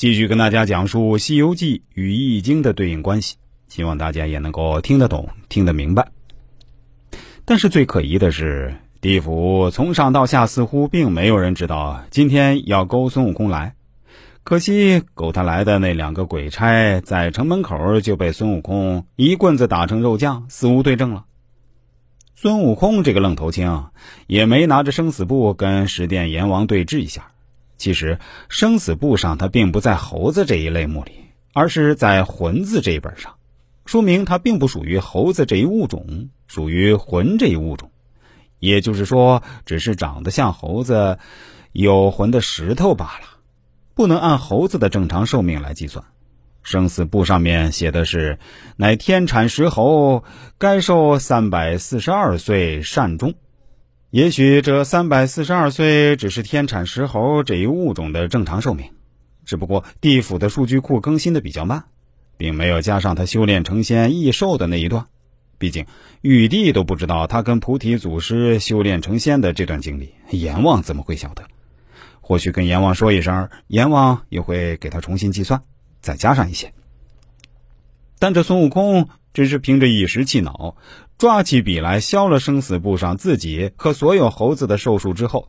继续跟大家讲述《西游记》与《易经》的对应关系，希望大家也能够听得懂、听得明白。但是最可疑的是，地府从上到下似乎并没有人知道今天要勾孙悟空来。可惜勾他来的那两个鬼差，在城门口就被孙悟空一棍子打成肉酱，死无对证了。孙悟空这个愣头青也没拿着生死簿跟十殿阎王对峙一下。其实生死簿上他并不在猴子这一类目里，而是在魂字这一本上，说明他并不属于猴子这一物种，属于魂这一物种。也就是说，只是长得像猴子、有魂的石头罢了，不能按猴子的正常寿命来计算。生死簿上面写的是，乃天产石猴，该寿三百四十二岁善终。也许这三百四十二岁只是天产石猴这一物种的正常寿命，只不过地府的数据库更新的比较慢，并没有加上他修炼成仙易寿的那一段。毕竟玉帝都不知道他跟菩提祖师修炼成仙的这段经历，阎王怎么会晓得？或许跟阎王说一声，阎王也会给他重新计算。再加上一些，但这孙悟空只是凭着一时气恼，抓起笔来削了生死簿上自己和所有猴子的寿数之后，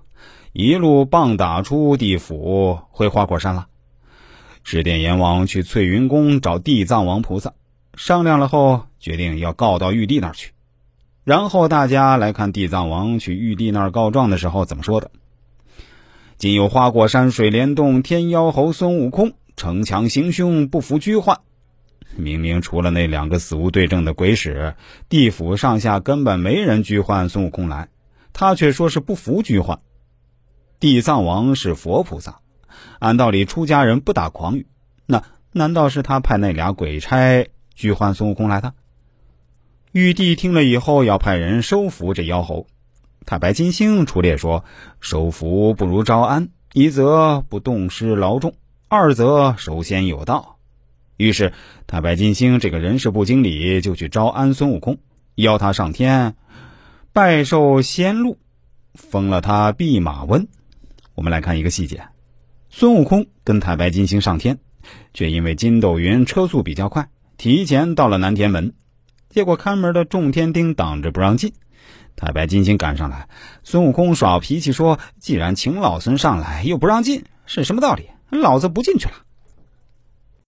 一路棒打出地府，回花果山了。十殿阎王去翠云宫找地藏王菩萨商量了后，决定要告到玉帝那儿去。然后大家来看地藏王去玉帝那儿告状的时候怎么说的：“今有花果山水帘洞天妖猴孙悟空。”逞强行凶，不服拘唤。明明除了那两个死无对证的鬼使，地府上下根本没人拘唤孙悟空来，他却说是不服拘唤。地藏王是佛菩萨，按道理出家人不打诳语，那难道是他派那俩鬼差拘唤孙悟空来的？玉帝听了以后，要派人收服这妖猴。太白金星出列说：“收服不如招安，一则不动失劳众。”二则首先有道，于是太白金星这个人事部经理就去招安孙悟空，邀他上天拜受仙禄，封了他弼马温。我们来看一个细节：孙悟空跟太白金星上天，却因为筋斗云车速比较快，提前到了南天门。结果看门的众天丁挡着不让进，太白金星赶上来，孙悟空耍脾气说：“既然请老孙上来，又不让进，是什么道理？”老子不进去了。